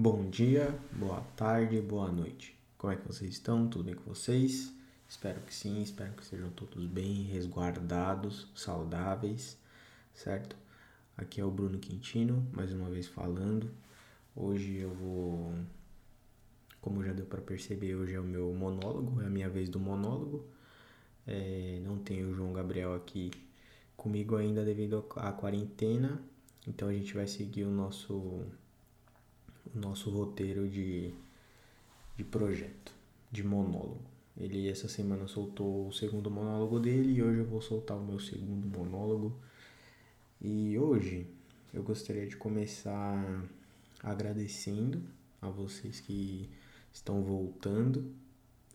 Bom dia, boa tarde, boa noite. Como é que vocês estão? Tudo bem com vocês? Espero que sim, espero que sejam todos bem, resguardados, saudáveis, certo? Aqui é o Bruno Quintino, mais uma vez falando. Hoje eu vou, como já deu para perceber, hoje é o meu monólogo, é a minha vez do monólogo. É, não tenho o João Gabriel aqui comigo ainda devido à quarentena, então a gente vai seguir o nosso, o nosso roteiro de, de projeto, de monólogo. Ele essa semana soltou o segundo monólogo dele e hoje eu vou soltar o meu segundo monólogo. E hoje eu gostaria de começar agradecendo a vocês que estão voltando,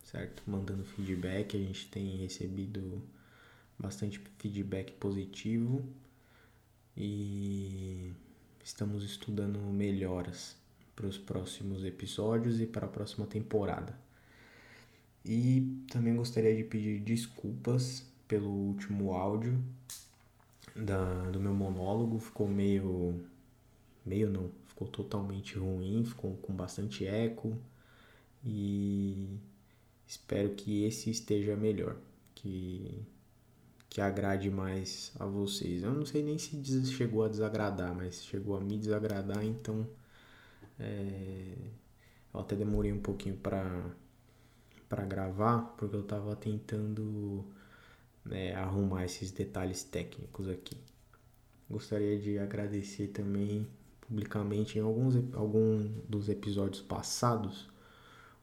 certo? Mandando feedback, a gente tem recebido bastante feedback positivo e estamos estudando melhoras para os próximos episódios e para a próxima temporada. E também gostaria de pedir desculpas pelo último áudio da, do meu monólogo. Ficou meio. meio não, ficou totalmente ruim, ficou com bastante eco. E espero que esse esteja melhor, que, que agrade mais a vocês. Eu não sei nem se chegou a desagradar, mas chegou a me desagradar, então é, eu até demorei um pouquinho para para gravar, porque eu estava tentando né, arrumar esses detalhes técnicos aqui. Gostaria de agradecer também publicamente em alguns algum dos episódios passados.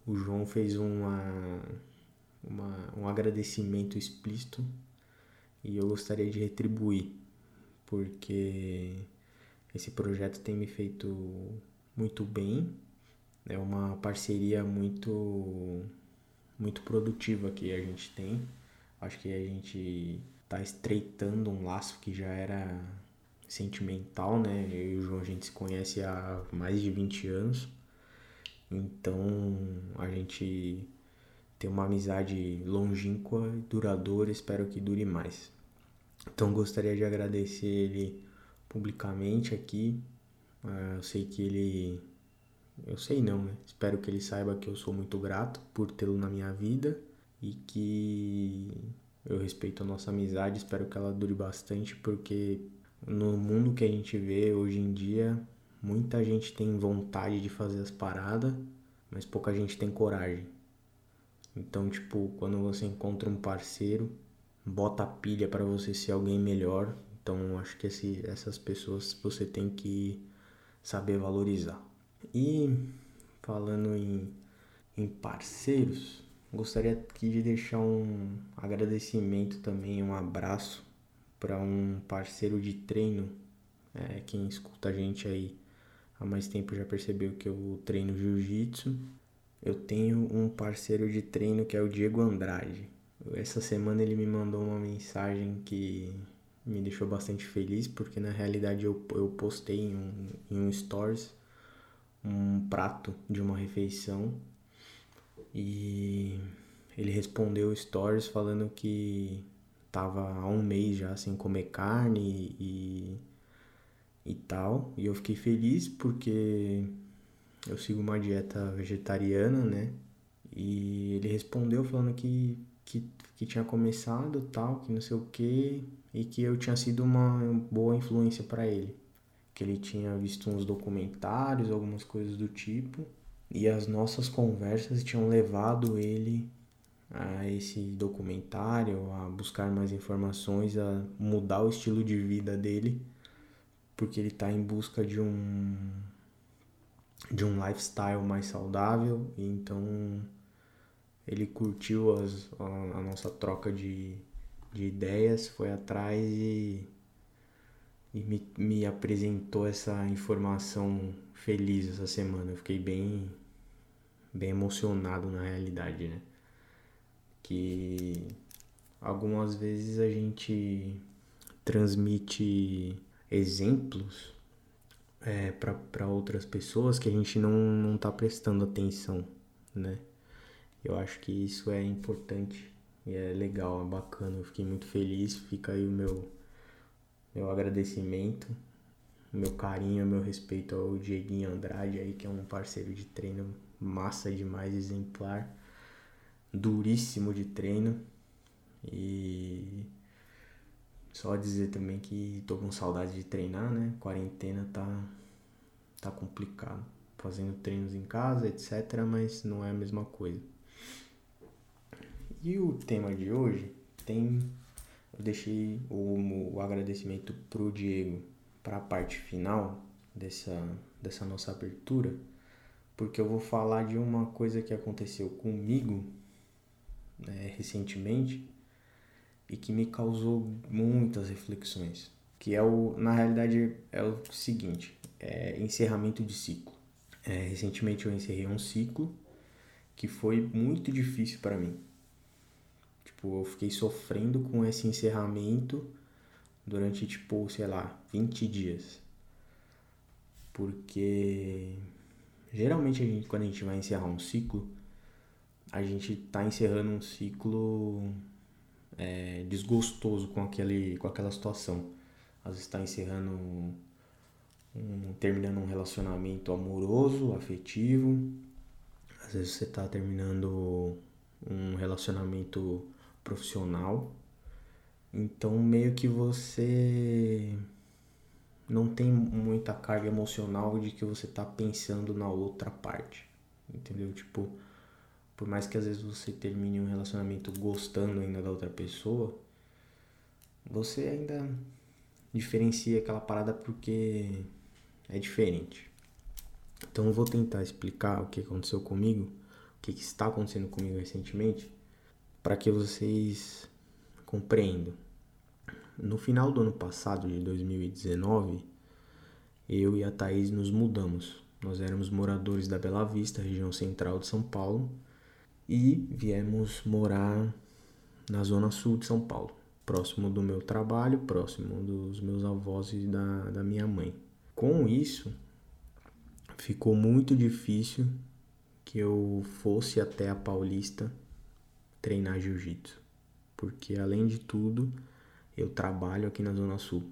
O João fez uma, uma, um agradecimento explícito e eu gostaria de retribuir, porque esse projeto tem me feito muito bem. É uma parceria muito muito produtiva que a gente tem. Acho que a gente tá estreitando um laço que já era sentimental, né? Eu e o João a gente se conhece há mais de 20 anos. Então a gente tem uma amizade longínqua e duradoura, espero que dure mais. Então gostaria de agradecer ele publicamente aqui. Ah, eu sei que ele eu sei não, né? Espero que ele saiba que eu sou muito grato por tê-lo na minha vida e que eu respeito a nossa amizade, espero que ela dure bastante, porque no mundo que a gente vê hoje em dia, muita gente tem vontade de fazer as paradas, mas pouca gente tem coragem. Então, tipo, quando você encontra um parceiro, bota a pilha para você ser alguém melhor. Então, acho que esse, essas pessoas você tem que saber valorizar. E falando em, em parceiros, gostaria aqui de deixar um agradecimento também, um abraço para um parceiro de treino. É, quem escuta a gente aí há mais tempo já percebeu que eu treino jiu-jitsu. Eu tenho um parceiro de treino que é o Diego Andrade. Essa semana ele me mandou uma mensagem que me deixou bastante feliz, porque na realidade eu, eu postei em um, em um stories um prato de uma refeição e ele respondeu stories falando que tava há um mês já sem comer carne e, e tal. E eu fiquei feliz porque eu sigo uma dieta vegetariana, né? E ele respondeu falando que, que, que tinha começado tal, que não sei o que, e que eu tinha sido uma boa influência para ele. Que ele tinha visto uns documentários, algumas coisas do tipo, e as nossas conversas tinham levado ele a esse documentário, a buscar mais informações, a mudar o estilo de vida dele, porque ele está em busca de um de um lifestyle mais saudável, então ele curtiu as, a, a nossa troca de, de ideias, foi atrás e e me, me apresentou essa informação feliz essa semana. Eu fiquei bem, bem emocionado na realidade, né? Que algumas vezes a gente transmite exemplos é, para outras pessoas que a gente não, não tá prestando atenção, né? Eu acho que isso é importante e é legal, é bacana. Eu fiquei muito feliz. Fica aí o meu meu agradecimento meu carinho, meu respeito ao Dieguinho Andrade aí, que é um parceiro de treino massa demais, exemplar, duríssimo de treino. E só dizer também que tô com saudade de treinar, né? Quarentena tá tá complicado. Fazendo treinos em casa, etc, mas não é a mesma coisa. E o tema de hoje tem eu deixei o, o agradecimento pro Diego para a parte final dessa, dessa nossa abertura, porque eu vou falar de uma coisa que aconteceu comigo né, recentemente e que me causou muitas reflexões. Que é o, na realidade, é o seguinte: é encerramento de ciclo. É, recentemente eu encerrei um ciclo que foi muito difícil para mim. Tipo, eu fiquei sofrendo com esse encerramento durante, tipo, sei lá, 20 dias. Porque geralmente a gente, quando a gente vai encerrar um ciclo, a gente tá encerrando um ciclo é, desgostoso com, aquele, com aquela situação. Às vezes está encerrando um, terminando um relacionamento amoroso, afetivo. Às vezes você está terminando um relacionamento profissional. Então meio que você não tem muita carga emocional de que você tá pensando na outra parte. Entendeu? Tipo, por mais que às vezes você termine um relacionamento gostando ainda da outra pessoa, você ainda diferencia aquela parada porque é diferente. Então eu vou tentar explicar o que aconteceu comigo, o que está acontecendo comigo recentemente, para que vocês compreendam. No final do ano passado, de 2019, eu e a Thaís nos mudamos. Nós éramos moradores da Bela Vista, região central de São Paulo, e viemos morar na zona sul de São Paulo, próximo do meu trabalho, próximo dos meus avós e da, da minha mãe. Com isso, ficou muito difícil que eu fosse até a Paulista treinar jiu-jitsu, porque além de tudo, eu trabalho aqui na Zona Sul,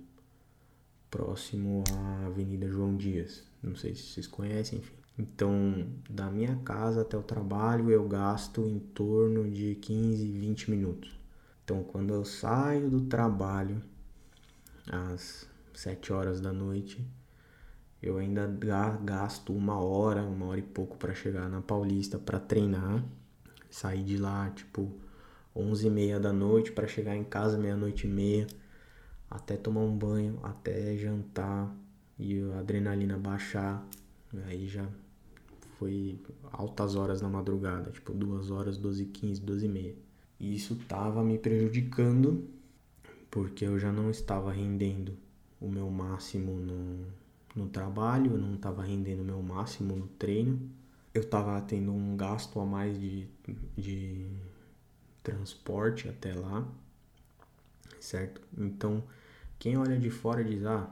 próximo à Avenida João Dias. Não sei se vocês conhecem, enfim. Então, da minha casa até o trabalho, eu gasto em torno de 15, 20 minutos. Então, quando eu saio do trabalho às 7 horas da noite, eu ainda gasto uma hora, uma hora e pouco para chegar na Paulista para treinar. Sair de lá, tipo, 11 e meia da noite para chegar em casa meia-noite e meia, até tomar um banho, até jantar e a adrenalina baixar. Aí já foi altas horas na madrugada, tipo 2 horas, 12 e 15, 12 e meia. E isso tava me prejudicando porque eu já não estava rendendo o meu máximo no, no trabalho, eu não estava rendendo o meu máximo no treino. Eu estava tendo um gasto a mais de, de transporte até lá, certo? Então, quem olha de fora diz: ah,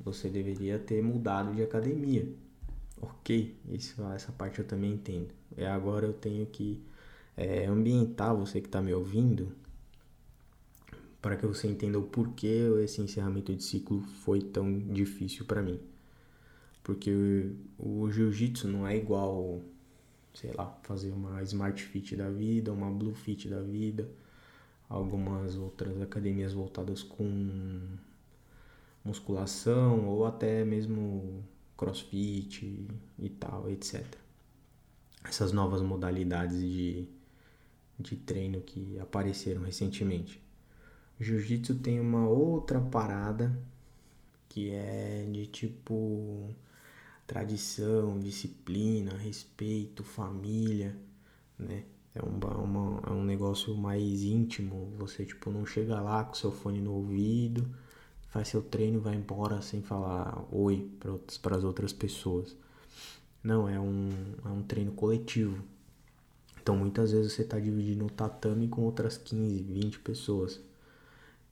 você deveria ter mudado de academia. Ok, isso, essa parte eu também entendo. E agora eu tenho que é, ambientar você que está me ouvindo para que você entenda o porquê esse encerramento de ciclo foi tão difícil para mim. Porque o, jiu-jitsu não é igual, sei lá, fazer uma Smart Fit da vida, uma Blue Fit da vida, algumas outras academias voltadas com musculação ou até mesmo crossfit e tal, etc. Essas novas modalidades de, de treino que apareceram recentemente. Jiu-jitsu tem uma outra parada que é de tipo tradição, disciplina, respeito, família, né? É um, uma, é um negócio mais íntimo. Você, tipo, não chega lá com seu fone no ouvido faz seu treino e vai embora sem falar oi para as outras pessoas. Não, é um, é um treino coletivo. Então muitas vezes você está dividindo o tatame com outras 15, 20 pessoas.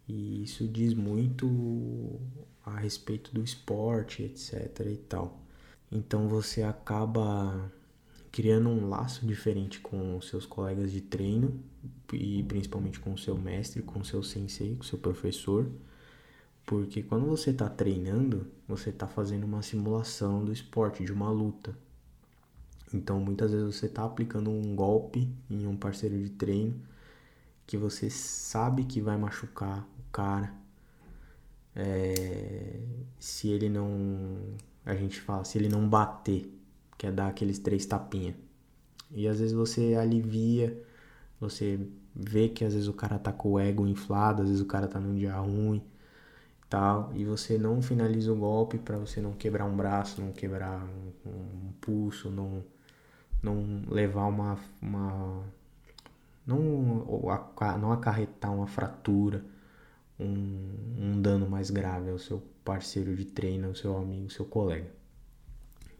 E isso diz muito a respeito do esporte, etc e tal. Então você acaba criando um laço diferente com seus colegas de treino e principalmente com o seu mestre, com o seu sensei, com seu professor Porque quando você está treinando, você está fazendo uma simulação do esporte, de uma luta. Então muitas vezes você está aplicando um golpe em um parceiro de treino que você sabe que vai machucar o cara. É, se ele não. A gente fala, se ele não bater, que é dar aqueles três tapinhas. E às vezes você alivia, você vê que às vezes o cara tá com o ego inflado, às vezes o cara tá num dia ruim tal, e você não finaliza o golpe para você não quebrar um braço, não quebrar um, um pulso, não não levar uma, uma não, não acarretar uma fratura, um, um dano mais grave ao seu parceiro de treino, ao seu amigo, ao seu colega.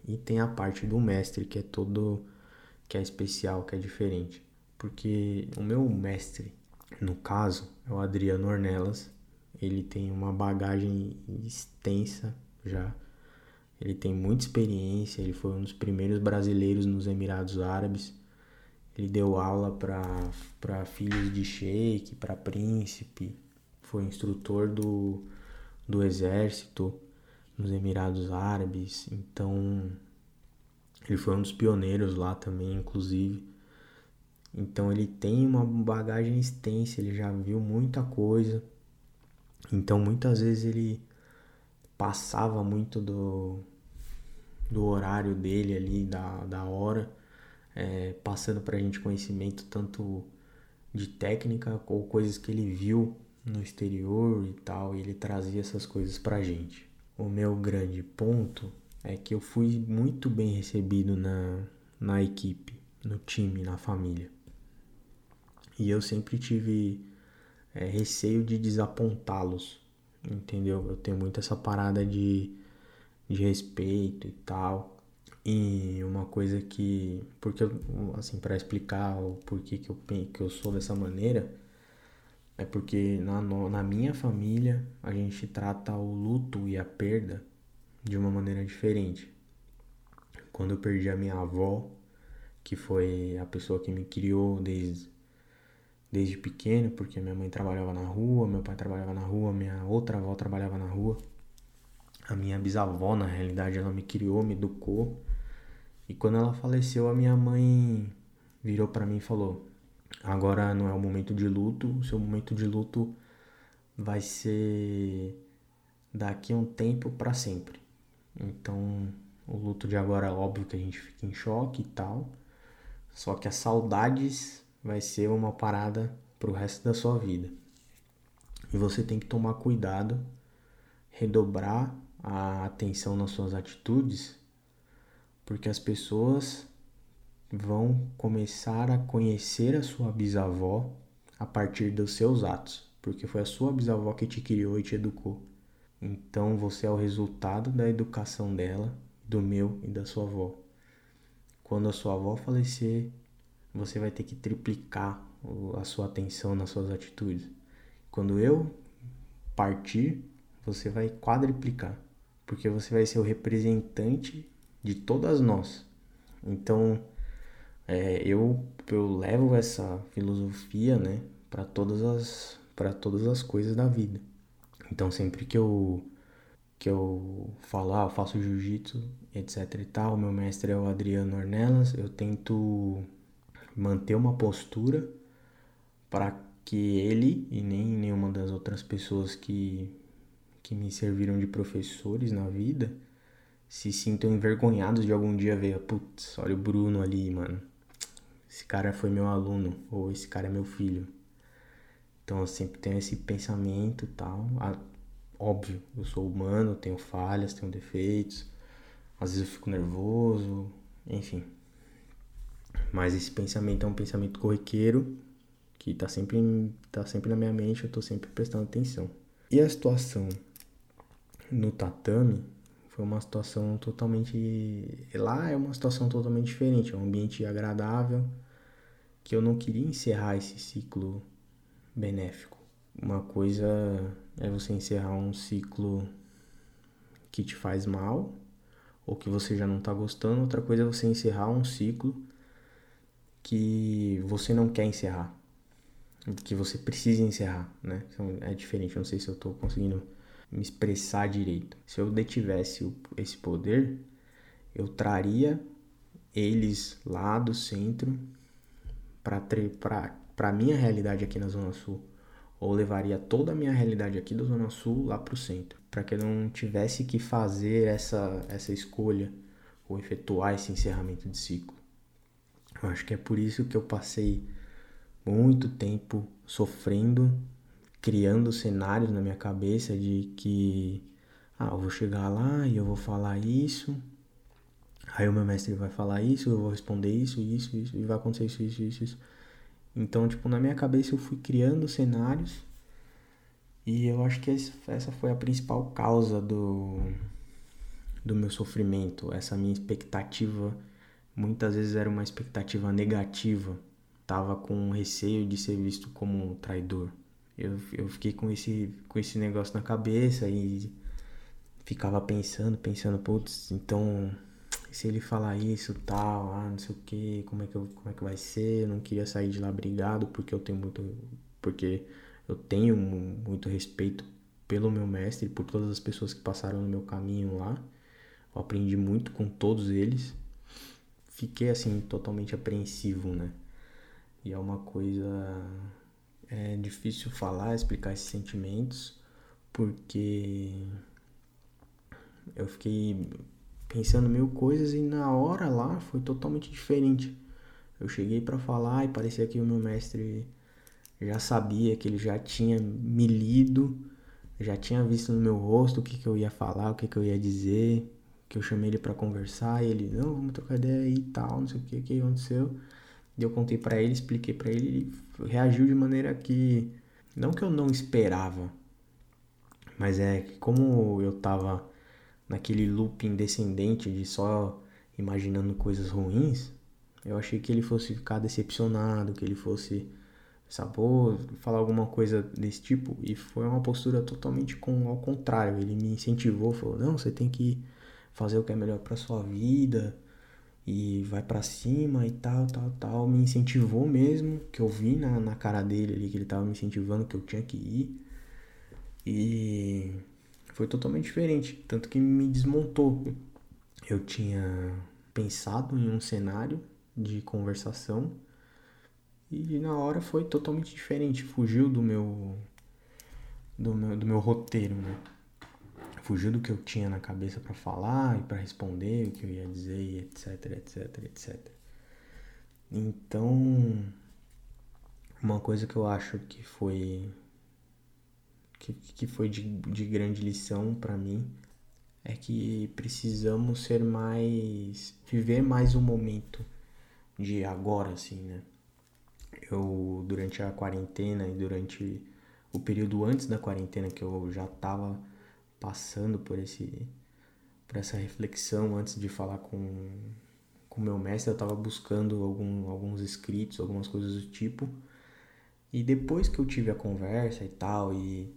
E tem a parte do mestre que é todo que é especial, que é diferente. Porque o meu mestre, no caso, é o Adriano Ornelas. Ele tem uma bagagem extensa já ele tem muita experiência, ele foi um dos primeiros brasileiros nos Emirados Árabes. Ele deu aula para filhos de sheik, para príncipe, foi instrutor do, do exército nos Emirados Árabes. Então, ele foi um dos pioneiros lá também, inclusive. Então, ele tem uma bagagem extensa, ele já viu muita coisa. Então, muitas vezes ele passava muito do, do horário dele ali, da, da hora, é, passando pra gente conhecimento tanto de técnica ou coisas que ele viu no exterior e tal, e ele trazia essas coisas pra gente. O meu grande ponto é que eu fui muito bem recebido na, na equipe, no time, na família. E eu sempre tive é, receio de desapontá-los, entendeu? Eu tenho muito essa parada de de respeito e tal. E uma coisa que, porque assim, para explicar o porquê que eu, que eu sou dessa maneira, é porque na, na minha família a gente trata o luto e a perda de uma maneira diferente. Quando eu perdi a minha avó, que foi a pessoa que me criou desde, desde pequeno, porque minha mãe trabalhava na rua, meu pai trabalhava na rua, minha outra avó trabalhava na rua. A minha bisavó, na realidade, ela me criou, me educou. E quando ela faleceu, a minha mãe virou para mim e falou: "Agora não é o momento de luto, o seu momento de luto vai ser daqui a um tempo para sempre". Então, o luto de agora é óbvio que a gente fica em choque e tal. Só que as saudades vai ser uma parada pro resto da sua vida. E você tem que tomar cuidado, redobrar a atenção nas suas atitudes, porque as pessoas vão começar a conhecer a sua bisavó a partir dos seus atos, porque foi a sua bisavó que te criou e te educou. Então você é o resultado da educação dela, do meu e da sua avó. Quando a sua avó falecer, você vai ter que triplicar a sua atenção nas suas atitudes. Quando eu partir, você vai quadriplicar porque você vai ser o representante de todas nós. Então, é, eu, eu levo essa filosofia, né, para todas as para todas as coisas da vida. Então, sempre que eu que eu falo, ah, eu faço jiu-jitsu, etc e tal, meu mestre é o Adriano Ornelas, eu tento manter uma postura para que ele e nem nenhuma das outras pessoas que que me serviram de professores na vida se sintam envergonhados de algum dia ver, putz, olha o Bruno ali, mano. Esse cara foi meu aluno, ou esse cara é meu filho. Então eu sempre tenho esse pensamento tal. Óbvio, eu sou humano, tenho falhas, tenho defeitos. Às vezes eu fico nervoso, enfim. Mas esse pensamento é um pensamento corriqueiro que tá sempre, tá sempre na minha mente, eu tô sempre prestando atenção. E a situação no tatame foi uma situação totalmente. Lá é uma situação totalmente diferente, é um ambiente agradável que eu não queria encerrar esse ciclo benéfico. Uma coisa é você encerrar um ciclo que te faz mal ou que você já não está gostando, outra coisa é você encerrar um ciclo que você não quer encerrar, que você precisa encerrar, né? Então, é diferente, não sei se eu estou conseguindo me expressar direito. Se eu detivesse esse poder, eu traria eles lá do centro para a minha realidade aqui na Zona Sul. Ou levaria toda a minha realidade aqui da Zona Sul lá para o centro. Para que eu não tivesse que fazer essa, essa escolha ou efetuar esse encerramento de ciclo. Eu acho que é por isso que eu passei muito tempo sofrendo, criando cenários na minha cabeça de que ah, eu vou chegar lá e eu vou falar isso, aí o meu mestre vai falar isso, eu vou responder isso, isso, isso, e vai acontecer isso, isso, isso, isso. Então, tipo, na minha cabeça eu fui criando cenários e eu acho que essa foi a principal causa do, do meu sofrimento, essa minha expectativa muitas vezes era uma expectativa negativa, tava com receio de ser visto como traidor. Eu, eu fiquei com esse, com esse negócio na cabeça e ficava pensando, pensando, putz, então se ele falar isso, tal, ah, não sei o que, como é que eu, como é que vai ser? Eu não queria sair de lá brigado porque eu tenho muito porque eu tenho muito respeito pelo meu mestre, por todas as pessoas que passaram no meu caminho lá. Eu aprendi muito com todos eles fiquei assim totalmente apreensivo, né? E é uma coisa é difícil falar, explicar esses sentimentos, porque eu fiquei pensando mil coisas e na hora lá foi totalmente diferente. Eu cheguei para falar e parecia que o meu mestre já sabia, que ele já tinha me lido, já tinha visto no meu rosto o que, que eu ia falar, o que, que eu ia dizer, que eu chamei ele para conversar e ele, não, vamos trocar ideia e tal, não sei o que, que aconteceu. E eu contei para ele, expliquei para ele, ele reagiu de maneira que, não que eu não esperava, mas é que como eu tava naquele looping descendente de só imaginando coisas ruins, eu achei que ele fosse ficar decepcionado, que ele fosse, sabor, falar alguma coisa desse tipo. E foi uma postura totalmente com, ao contrário. Ele me incentivou, falou: não, você tem que fazer o que é melhor para sua vida e vai para cima e tal, tal, tal. Me incentivou mesmo, que eu vi na, na cara dele ali que ele tava me incentivando que eu tinha que ir. E foi totalmente diferente, tanto que me desmontou. Eu tinha pensado em um cenário de conversação e na hora foi totalmente diferente, fugiu do meu do meu, do meu roteiro, né? Fugiu do que eu tinha na cabeça para falar e para responder o que eu ia dizer, etc, etc, etc. Então, uma coisa que eu acho que foi que, que foi de, de grande lição para mim é que precisamos ser mais viver mais o momento de agora assim, né? Eu durante a quarentena e durante o período antes da quarentena que eu já tava passando por esse por essa reflexão antes de falar com com meu mestre, eu estava buscando algum, alguns escritos, algumas coisas do tipo. E depois que eu tive a conversa e tal e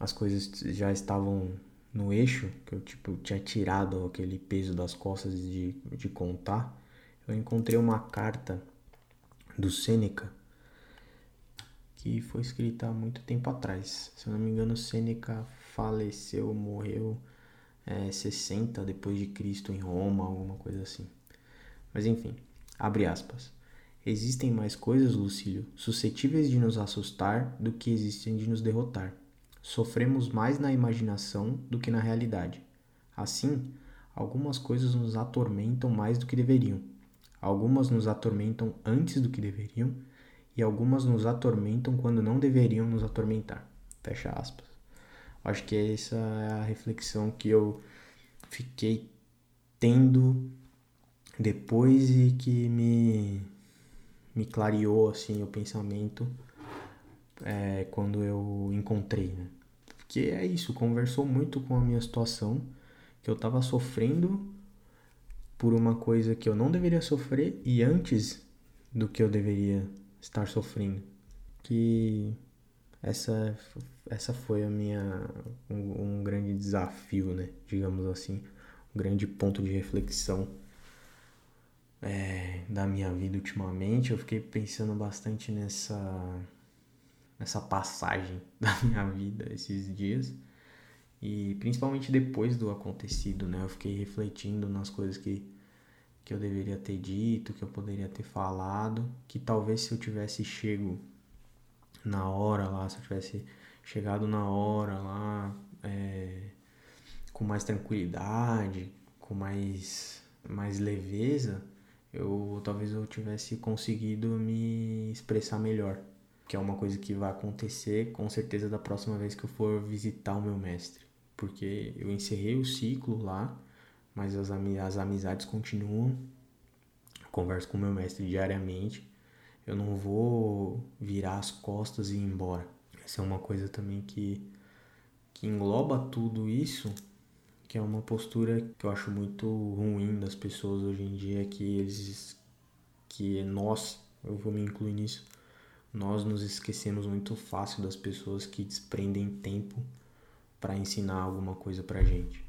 as coisas já estavam no eixo, que eu tipo tinha tirado aquele peso das costas de, de contar, eu encontrei uma carta do Sêneca que foi escrita há muito tempo atrás. Se eu não me engano, Sêneca faleceu, morreu é, 60 depois de Cristo em Roma, alguma coisa assim. Mas enfim, abre aspas. Existem mais coisas, Lucílio, suscetíveis de nos assustar do que existem de nos derrotar. Sofremos mais na imaginação do que na realidade. Assim, algumas coisas nos atormentam mais do que deveriam. Algumas nos atormentam antes do que deveriam e algumas nos atormentam quando não deveriam nos atormentar. Fecha aspas. Acho que essa é a reflexão que eu fiquei tendo depois e que me, me clareou assim o pensamento é, quando eu encontrei, né? Porque é isso, conversou muito com a minha situação, que eu tava sofrendo por uma coisa que eu não deveria sofrer e antes do que eu deveria estar sofrendo. Que essa essa foi a minha um, um, grande desafio, né? Digamos assim, um grande ponto de reflexão é, da minha vida ultimamente. Eu fiquei pensando bastante nessa nessa passagem da minha vida esses dias E principalmente depois do acontecido, né? Eu fiquei refletindo nas coisas que, que eu deveria ter dito, que eu poderia ter falado, que talvez se eu tivesse chego na hora lá, se eu tivesse chegado na hora lá, é, com mais tranquilidade, com mais, mais leveza, eu talvez eu tivesse conseguido me expressar melhor, que é uma coisa que vai acontecer com certeza da próxima vez que eu for visitar o meu mestre, porque eu encerrei o ciclo lá, mas as, as amizades continuam. converso com o meu mestre diariamente. Eu não vou virar as costas e ir embora. Essa é uma coisa também que, que engloba tudo isso que é uma postura que eu acho muito ruim das pessoas hoje em dia, que eles que nós, eu vou me incluir nisso, nós nos esquecemos muito fácil das pessoas que desprendem tempo para ensinar alguma coisa pra gente.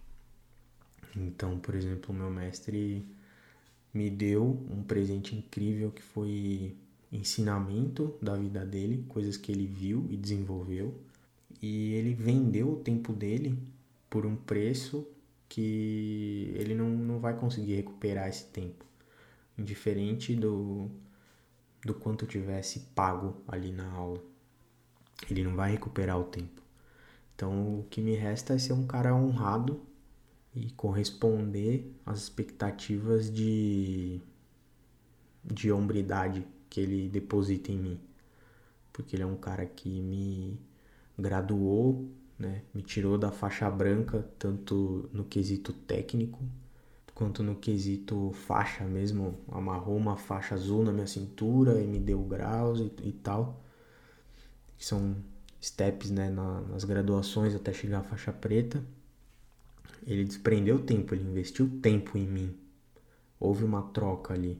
Então, por exemplo, meu mestre me deu um presente incrível que foi ensinamento da vida dele, coisas que ele viu e desenvolveu. E ele vendeu o tempo dele por um preço que ele não, não vai conseguir recuperar esse tempo. Indiferente do, do quanto tivesse pago ali na aula. Ele não vai recuperar o tempo. Então o que me resta é ser um cara honrado e corresponder às expectativas de, de hombridade que ele deposita em mim. Porque ele é um cara que me graduou né? Me tirou da faixa branca, tanto no quesito técnico, quanto no quesito faixa mesmo. Amarrou uma faixa azul na minha cintura e me deu graus e, e tal. Que são steps né, na, nas graduações até chegar à faixa preta. Ele desprendeu tempo, ele investiu tempo em mim. Houve uma troca ali.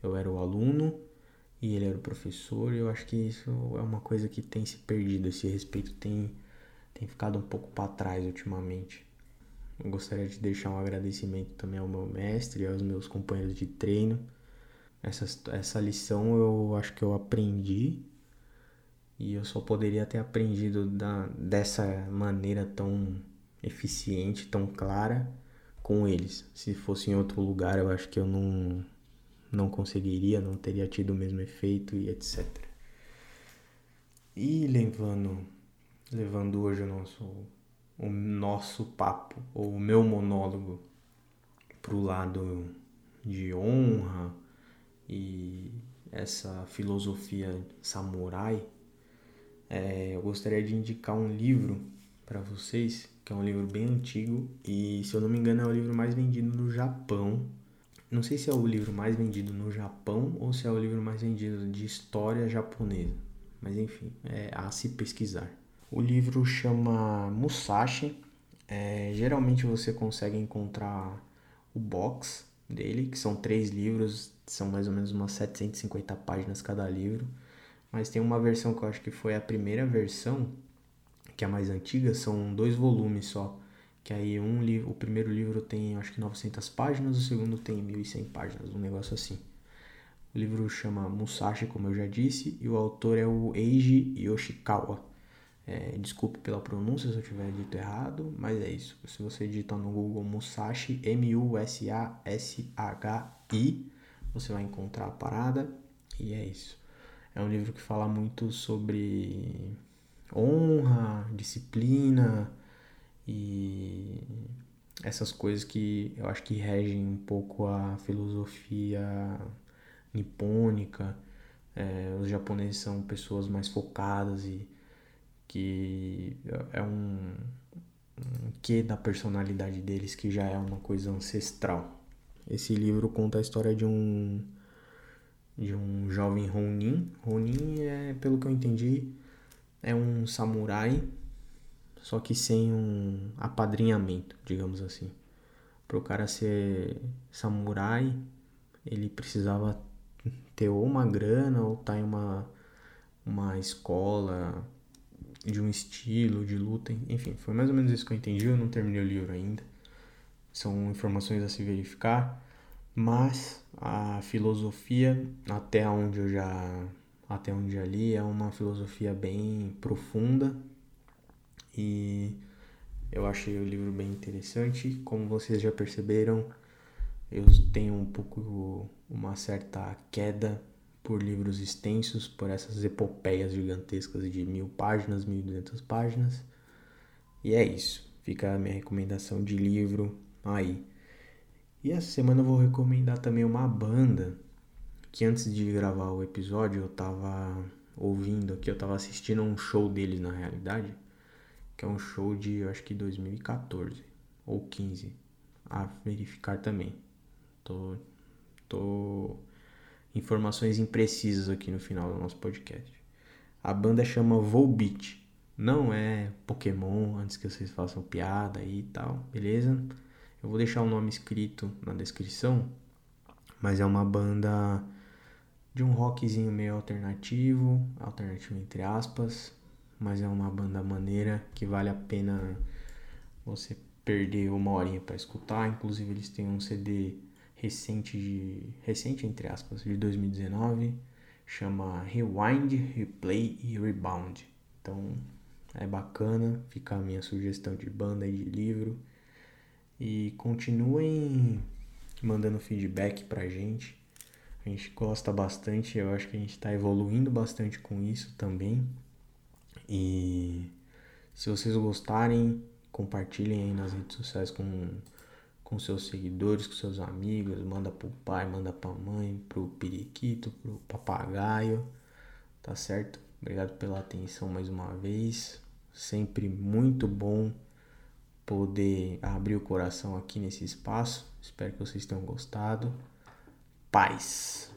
Eu era o aluno e ele era o professor, e eu acho que isso é uma coisa que tem se perdido. Esse respeito tem tem ficado um pouco para trás ultimamente. Eu gostaria de deixar um agradecimento também ao meu mestre e aos meus companheiros de treino. Essa, essa lição eu acho que eu aprendi e eu só poderia ter aprendido da, dessa maneira tão eficiente, tão clara com eles. Se fosse em outro lugar, eu acho que eu não, não conseguiria, não teria tido o mesmo efeito e etc. E levando levando hoje o nosso, o nosso papo, ou o meu monólogo, para o lado de honra e essa filosofia samurai, é, eu gostaria de indicar um livro para vocês, que é um livro bem antigo e, se eu não me engano, é o livro mais vendido no Japão. Não sei se é o livro mais vendido no Japão ou se é o livro mais vendido de história japonesa, mas enfim, é a se pesquisar. O livro chama Musashi. É, geralmente você consegue encontrar o box dele, que são três livros, são mais ou menos umas 750 páginas cada livro. Mas tem uma versão que eu acho que foi a primeira versão, que é a mais antiga, são dois volumes só. Que aí um livro, o primeiro livro tem acho que 900 páginas, o segundo tem 1100 páginas, um negócio assim. O livro chama Musashi, como eu já disse, e o autor é o Eiji Yoshikawa. É, desculpe pela pronúncia se eu tiver dito errado, mas é isso. Se você digitar no Google Musashi, M-U-S-A-S-H-I, você vai encontrar a parada e é isso. É um livro que fala muito sobre honra, disciplina e essas coisas que eu acho que regem um pouco a filosofia nipônica. É, os japoneses são pessoas mais focadas e que é um, um que da personalidade deles que já é uma coisa ancestral. Esse livro conta a história de um de um jovem Ronin. Ronin é, pelo que eu entendi, é um samurai, só que sem um apadrinhamento, digamos assim. Para o cara ser samurai, ele precisava ter ou uma grana ou estar tá em uma, uma escola de um estilo de luta, enfim, foi mais ou menos isso que eu entendi. Eu não terminei o livro ainda, são informações a se verificar, mas a filosofia, até onde eu já até onde já li, é uma filosofia bem profunda e Eu achei o livro bem interessante. Como vocês já perceberam, eu tenho um pouco uma certa queda por livros extensos, por essas epopeias gigantescas de mil páginas, mil duzentas páginas. E é isso. Fica a minha recomendação de livro aí. E essa semana eu vou recomendar também uma banda que antes de gravar o episódio eu tava ouvindo aqui, eu tava assistindo um show deles na realidade, que é um show de eu acho que 2014 ou 15, a verificar também. Tô tô informações imprecisas aqui no final do nosso podcast. A banda chama Volbeat. Não é Pokémon, antes que vocês façam piada e tal, beleza? Eu vou deixar o nome escrito na descrição, mas é uma banda de um rockzinho meio alternativo, alternativo entre aspas, mas é uma banda maneira que vale a pena você perder uma horinha para escutar. Inclusive eles têm um CD recente de recente entre aspas de 2019, chama Rewind, Replay e Rebound. Então é bacana, fica a minha sugestão de banda e de livro. E continuem mandando feedback pra gente. A gente gosta bastante, eu acho que a gente está evoluindo bastante com isso também. E se vocês gostarem, compartilhem aí nas redes sociais com, com seus seguidores, com seus amigos, manda pro pai, manda pra mãe, pro periquito, pro papagaio, tá certo? Obrigado pela atenção mais uma vez. Sempre muito bom poder abrir o coração aqui nesse espaço. Espero que vocês tenham gostado. Paz.